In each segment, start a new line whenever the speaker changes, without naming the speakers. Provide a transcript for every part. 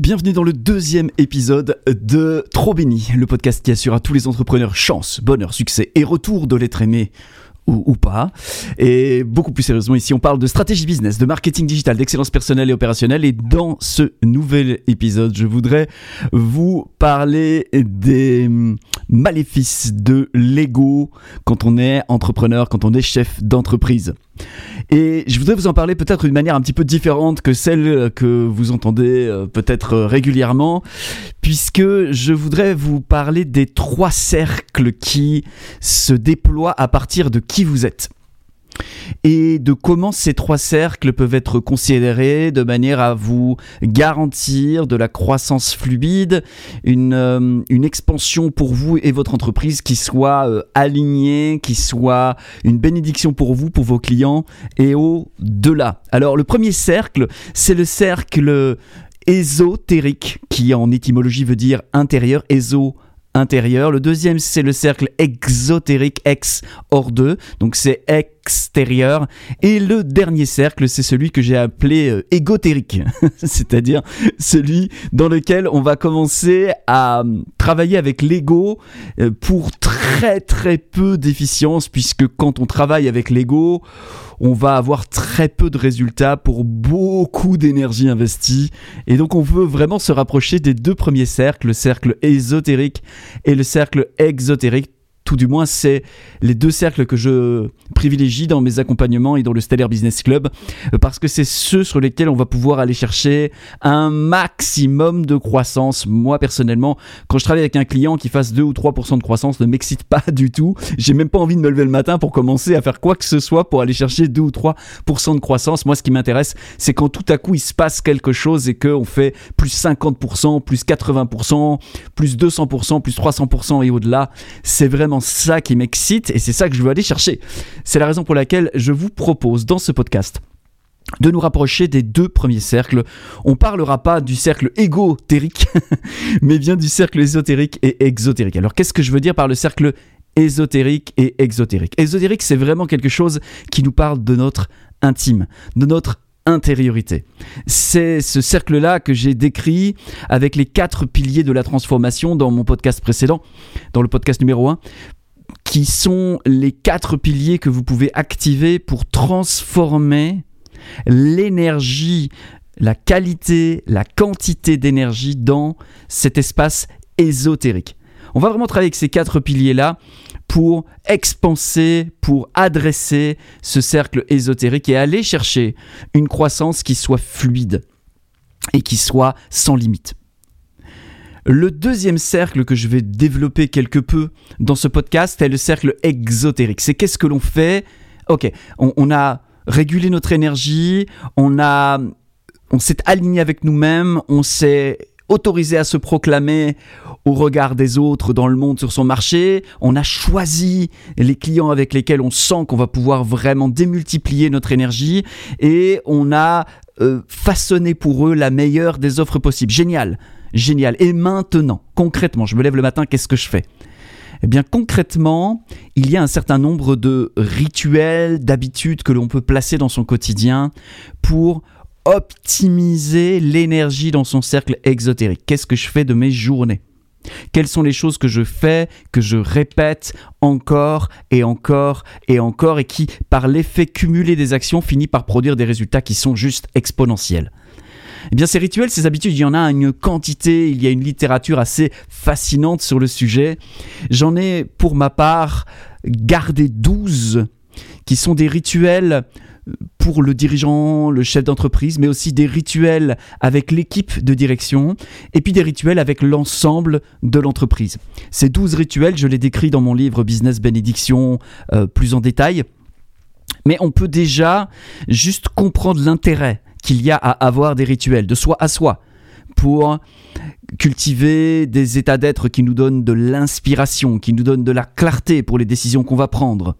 Bienvenue dans le deuxième épisode de Trop Béni, le podcast qui assure à tous les entrepreneurs chance, bonheur, succès et retour de l'être aimé ou, pas. Et beaucoup plus sérieusement, ici, on parle de stratégie business, de marketing digital, d'excellence personnelle et opérationnelle. Et dans ce nouvel épisode, je voudrais vous parler des maléfices de l'ego quand on est entrepreneur, quand on est chef d'entreprise. Et je voudrais vous en parler peut-être d'une manière un petit peu différente que celle que vous entendez euh, peut-être régulièrement, puisque je voudrais vous parler des trois cercles qui se déploient à partir de qui vous êtes et de comment ces trois cercles peuvent être considérés de manière à vous garantir de la croissance fluide, une, euh, une expansion pour vous et votre entreprise qui soit euh, alignée, qui soit une bénédiction pour vous, pour vos clients et au-delà. Alors le premier cercle, c'est le cercle ésotérique qui en étymologie veut dire intérieur, éso intérieur. Le deuxième, c'est le cercle exotérique, ex hors d'eux. Donc c'est extérieur. Et le dernier cercle, c'est celui que j'ai appelé euh, égotérique. C'est-à-dire celui dans lequel on va commencer à euh, travailler avec l'ego euh, pour très très peu d'efficience, puisque quand on travaille avec l'ego, on va avoir très peu de résultats pour beaucoup d'énergie investie. Et donc on veut vraiment se rapprocher des deux premiers cercles, le cercle ésotérique et le cercle exotérique du moins, c'est les deux cercles que je privilégie dans mes accompagnements et dans le Stellar Business Club, euh, parce que c'est ceux sur lesquels on va pouvoir aller chercher un maximum de croissance. Moi, personnellement, quand je travaille avec un client qui fasse 2 ou 3% de croissance, ne m'excite pas du tout. J'ai même pas envie de me lever le matin pour commencer à faire quoi que ce soit pour aller chercher 2 ou 3% de croissance. Moi, ce qui m'intéresse, c'est quand tout à coup il se passe quelque chose et qu'on fait plus 50%, plus 80%, plus 200%, plus 300% et au-delà. C'est vraiment ça qui m'excite et c'est ça que je veux aller chercher. C'est la raison pour laquelle je vous propose dans ce podcast de nous rapprocher des deux premiers cercles. On parlera pas du cercle égotérique, mais bien du cercle ésotérique et exotérique. Alors qu'est-ce que je veux dire par le cercle ésotérique et exotérique? Ésotérique, c'est vraiment quelque chose qui nous parle de notre intime, de notre intériorité. C'est ce cercle-là que j'ai décrit avec les quatre piliers de la transformation dans mon podcast précédent, dans le podcast numéro 1, qui sont les quatre piliers que vous pouvez activer pour transformer l'énergie, la qualité, la quantité d'énergie dans cet espace ésotérique. On va vraiment travailler avec ces quatre piliers-là pour expanser, pour adresser ce cercle ésotérique et aller chercher une croissance qui soit fluide et qui soit sans limite. Le deuxième cercle que je vais développer quelque peu dans ce podcast est le cercle exotérique. C'est qu'est-ce que l'on fait? Ok, on, a régulé notre énergie, on a, on s'est aligné avec nous-mêmes, on s'est autorisé à se proclamer au regard des autres dans le monde sur son marché. On a choisi les clients avec lesquels on sent qu'on va pouvoir vraiment démultiplier notre énergie et on a euh, façonné pour eux la meilleure des offres possibles. Génial, génial. Et maintenant, concrètement, je me lève le matin, qu'est-ce que je fais? Eh bien concrètement, il y a un certain nombre de rituels, d'habitudes que l'on peut placer dans son quotidien pour optimiser l'énergie dans son cercle exotérique. Qu'est-ce que je fais de mes journées? Quelles sont les choses que je fais, que je répète encore et encore et encore et qui, par l'effet cumulé des actions, finit par produire des résultats qui sont juste exponentiels? Eh bien, ces rituels, ces habitudes, il y en a une quantité, il y a une littérature assez fascinante sur le sujet. J'en ai, pour ma part, gardé 12 qui sont des rituels pour le dirigeant, le chef d'entreprise, mais aussi des rituels avec l'équipe de direction, et puis des rituels avec l'ensemble de l'entreprise. Ces douze rituels, je les décris dans mon livre Business Bénédiction euh, plus en détail, mais on peut déjà juste comprendre l'intérêt qu'il y a à avoir des rituels, de soi à soi, pour cultiver des états d'être qui nous donnent de l'inspiration, qui nous donnent de la clarté pour les décisions qu'on va prendre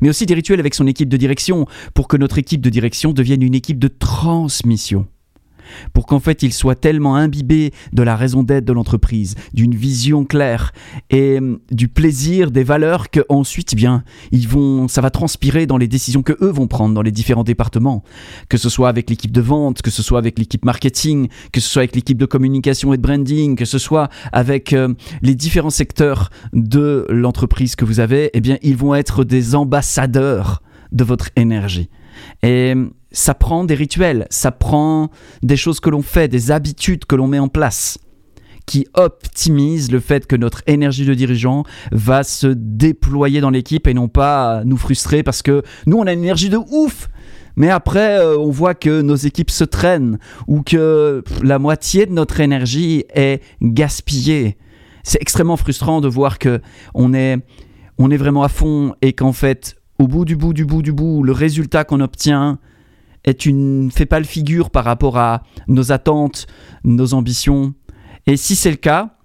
mais aussi des rituels avec son équipe de direction pour que notre équipe de direction devienne une équipe de transmission. Pour qu'en fait ils soient tellement imbibés de la raison d'être de l'entreprise, d'une vision claire et hum, du plaisir, des valeurs que ensuite, eh bien, ils vont, ça va transpirer dans les décisions que eux vont prendre dans les différents départements, que ce soit avec l'équipe de vente, que ce soit avec l'équipe marketing, que ce soit avec l'équipe de communication et de branding, que ce soit avec euh, les différents secteurs de l'entreprise que vous avez, eh bien, ils vont être des ambassadeurs de votre énergie. Et ça prend des rituels, ça prend des choses que l'on fait, des habitudes que l'on met en place qui optimisent le fait que notre énergie de dirigeant va se déployer dans l'équipe et non pas nous frustrer parce que nous on a une énergie de ouf mais après, euh, on voit que nos équipes se traînent ou que la moitié de notre énergie est gaspillée. C'est extrêmement frustrant de voir que on est, on est vraiment à fond et qu'en fait, au bout du bout du bout du bout, le résultat qu'on obtient est une fait pas le figure par rapport à nos attentes, nos ambitions. Et si c'est le cas,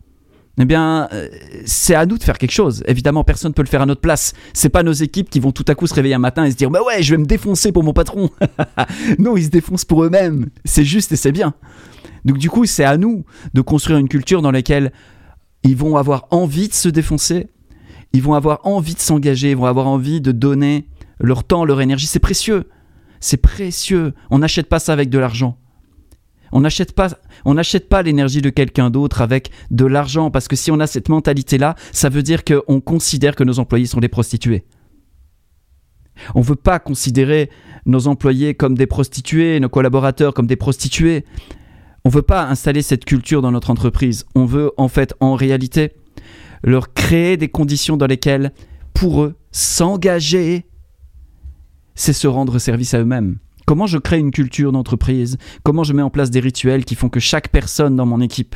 eh bien, euh, c'est à nous de faire quelque chose. Évidemment, personne ne peut le faire à notre place. C'est pas nos équipes qui vont tout à coup se réveiller un matin et se dire, bah ouais, je vais me défoncer pour mon patron. non, ils se défoncent pour eux-mêmes. C'est juste et c'est bien. Donc du coup, c'est à nous de construire une culture dans laquelle ils vont avoir envie de se défoncer ils vont avoir envie de s'engager, ils vont avoir envie de donner leur temps, leur énergie. C'est précieux. C'est précieux. On n'achète pas ça avec de l'argent. On n'achète pas, pas l'énergie de quelqu'un d'autre avec de l'argent parce que si on a cette mentalité-là, ça veut dire qu'on considère que nos employés sont des prostituées. On ne veut pas considérer nos employés comme des prostituées, nos collaborateurs comme des prostituées. On ne veut pas installer cette culture dans notre entreprise. On veut en fait, en réalité, leur créer des conditions dans lesquelles, pour eux, s'engager, c'est se rendre service à eux-mêmes. Comment je crée une culture d'entreprise? Comment je mets en place des rituels qui font que chaque personne dans mon équipe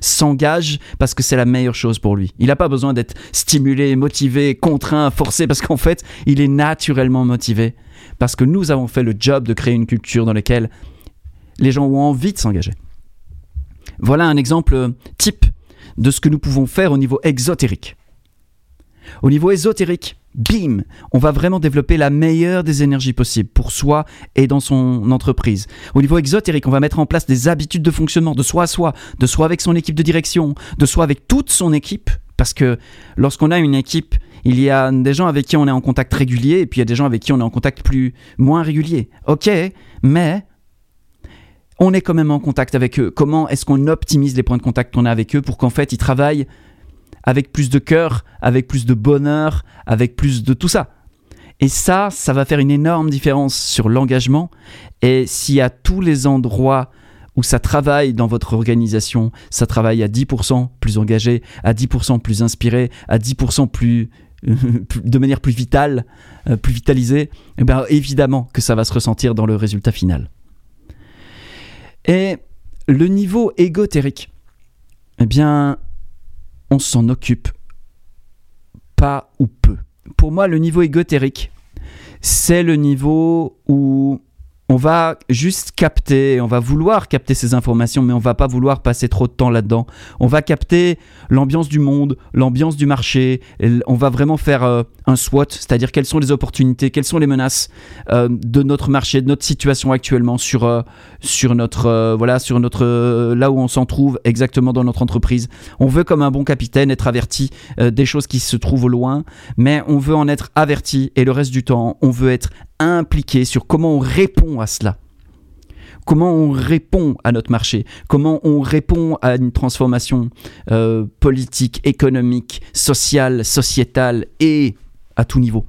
s'engage parce que c'est la meilleure chose pour lui? Il n'a pas besoin d'être stimulé, motivé, contraint, forcé, parce qu'en fait, il est naturellement motivé. Parce que nous avons fait le job de créer une culture dans laquelle les gens ont envie de s'engager. Voilà un exemple type de ce que nous pouvons faire au niveau exotérique. Au niveau ésotérique, bim, on va vraiment développer la meilleure des énergies possibles pour soi et dans son entreprise. Au niveau exotérique, on va mettre en place des habitudes de fonctionnement de soi à soi, de soi avec son équipe de direction, de soi avec toute son équipe. Parce que lorsqu'on a une équipe, il y a des gens avec qui on est en contact régulier et puis il y a des gens avec qui on est en contact plus moins régulier. Ok, mais on est quand même en contact avec eux. Comment est-ce qu'on optimise les points de contact qu'on a avec eux pour qu'en fait ils travaillent avec plus de cœur, avec plus de bonheur, avec plus de tout ça. Et ça, ça va faire une énorme différence sur l'engagement. Et si à tous les endroits où ça travaille dans votre organisation, ça travaille à 10% plus engagé, à 10% plus inspiré, à 10% plus de manière plus vitale, euh, plus vitalisée, eh bien évidemment que ça va se ressentir dans le résultat final. Et le niveau égotérique, eh bien, on s'en occupe pas ou peu. Pour moi, le niveau égotérique, c'est le niveau où on va juste capter, on va vouloir capter ces informations, mais on va pas vouloir passer trop de temps là-dedans. On va capter l'ambiance du monde, l'ambiance du marché. On va vraiment faire euh, un SWOT, c'est-à-dire quelles sont les opportunités, quelles sont les menaces euh, de notre marché, de notre situation actuellement sur euh, sur notre voilà sur notre là où on s'en trouve exactement dans notre entreprise. On veut comme un bon capitaine être averti des choses qui se trouvent au loin, mais on veut en être averti et le reste du temps, on veut être impliqué sur comment on répond à cela. Comment on répond à notre marché, comment on répond à une transformation euh, politique, économique, sociale, sociétale et à tout niveau.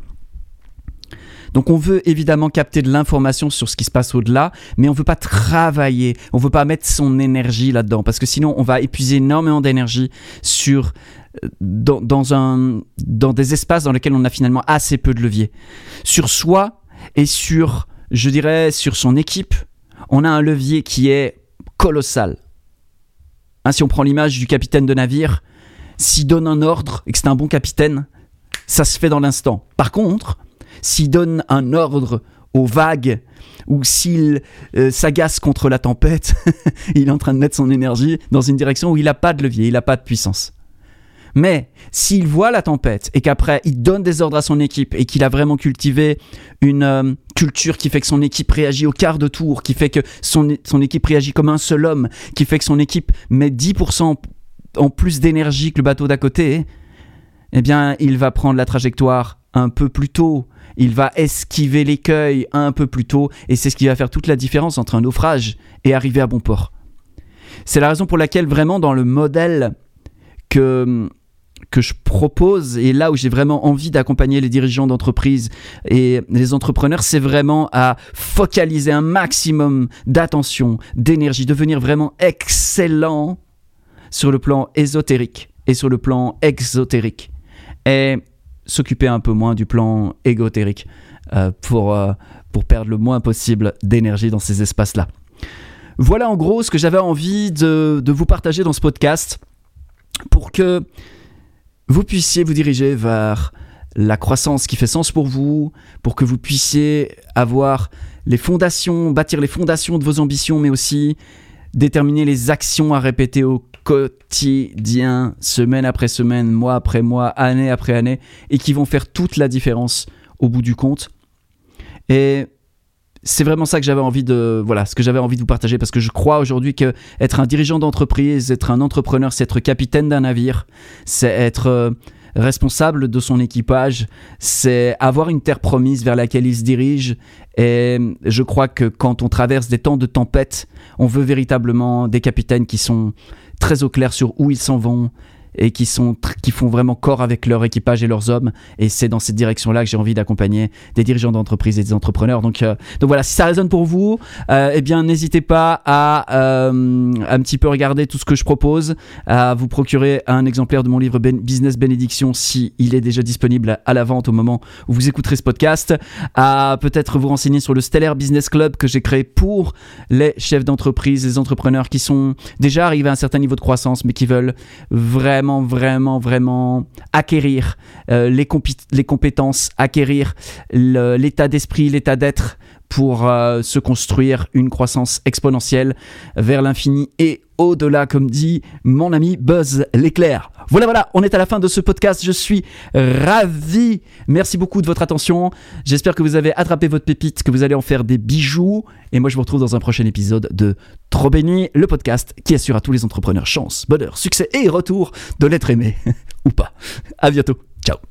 Donc on veut évidemment capter de l'information sur ce qui se passe au-delà, mais on ne veut pas travailler, on ne veut pas mettre son énergie là-dedans, parce que sinon on va épuiser énormément d'énergie sur euh, dans, dans, un, dans des espaces dans lesquels on a finalement assez peu de levier. Sur soi, et sur, je dirais, sur son équipe, on a un levier qui est colossal. Hein, si on prend l'image du capitaine de navire, s'il donne un ordre et que c'est un bon capitaine, ça se fait dans l'instant. Par contre, s'il donne un ordre aux vagues ou s'il euh, s'agace contre la tempête, il est en train de mettre son énergie dans une direction où il n'a pas de levier, il n'a pas de puissance. Mais s'il voit la tempête et qu'après il donne des ordres à son équipe et qu'il a vraiment cultivé une euh, culture qui fait que son équipe réagit au quart de tour, qui fait que son, son équipe réagit comme un seul homme, qui fait que son équipe met 10% en plus d'énergie que le bateau d'à côté, eh bien il va prendre la trajectoire un peu plus tôt. Il va esquiver l'écueil un peu plus tôt et c'est ce qui va faire toute la différence entre un naufrage et arriver à bon port. C'est la raison pour laquelle vraiment dans le modèle que que je propose et là où j'ai vraiment envie d'accompagner les dirigeants d'entreprise et les entrepreneurs, c'est vraiment à focaliser un maximum d'attention, d'énergie, devenir vraiment excellent sur le plan ésotérique et sur le plan exotérique et s'occuper un peu moins du plan égotérique euh, pour, euh, pour perdre le moins possible d'énergie dans ces espaces-là. Voilà en gros ce que j'avais envie de, de vous partager dans ce podcast pour que vous puissiez vous diriger vers la croissance qui fait sens pour vous, pour que vous puissiez avoir les fondations, bâtir les fondations de vos ambitions, mais aussi déterminer les actions à répéter au quotidien, semaine après semaine, mois après mois, année après année, et qui vont faire toute la différence au bout du compte. Et c'est vraiment ça que j'avais envie de voilà ce que j'avais envie de vous partager parce que je crois aujourd'hui que être un dirigeant d'entreprise, être un entrepreneur, c'est être capitaine d'un navire, c'est être euh, responsable de son équipage, c'est avoir une terre promise vers laquelle il se dirige. Et je crois que quand on traverse des temps de tempête, on veut véritablement des capitaines qui sont très au clair sur où ils s'en vont, et qui, sont, qui font vraiment corps avec leur équipage et leurs hommes. Et c'est dans cette direction-là que j'ai envie d'accompagner des dirigeants d'entreprise et des entrepreneurs. Donc, euh, donc voilà, si ça résonne pour vous, euh, eh bien n'hésitez pas à euh, un petit peu regarder tout ce que je propose, à vous procurer un exemplaire de mon livre Business Bénédiction si est déjà disponible à la vente au moment où vous écouterez ce podcast, à peut-être vous renseigner sur le Stellar Business Club que j'ai créé pour les chefs d'entreprise, les entrepreneurs qui sont déjà arrivés à un certain niveau de croissance mais qui veulent vraiment vraiment, vraiment, acquérir euh, les, compétences, acquérir l'état d'esprit, l'état d'être pour euh, se construire une croissance exponentielle vers l'infini et au-delà, comme dit mon ami Buzz l'éclair. Voilà, voilà, on est à la fin de ce podcast. Je suis ravi. Merci beaucoup de votre attention. J'espère que vous avez attrapé votre pépite, que vous allez en faire des bijoux. Et moi, je vous retrouve dans un prochain épisode de Trop béni, le podcast qui assure à tous les entrepreneurs chance, bonheur, succès et retour de l'être aimé ou pas. À bientôt. Ciao.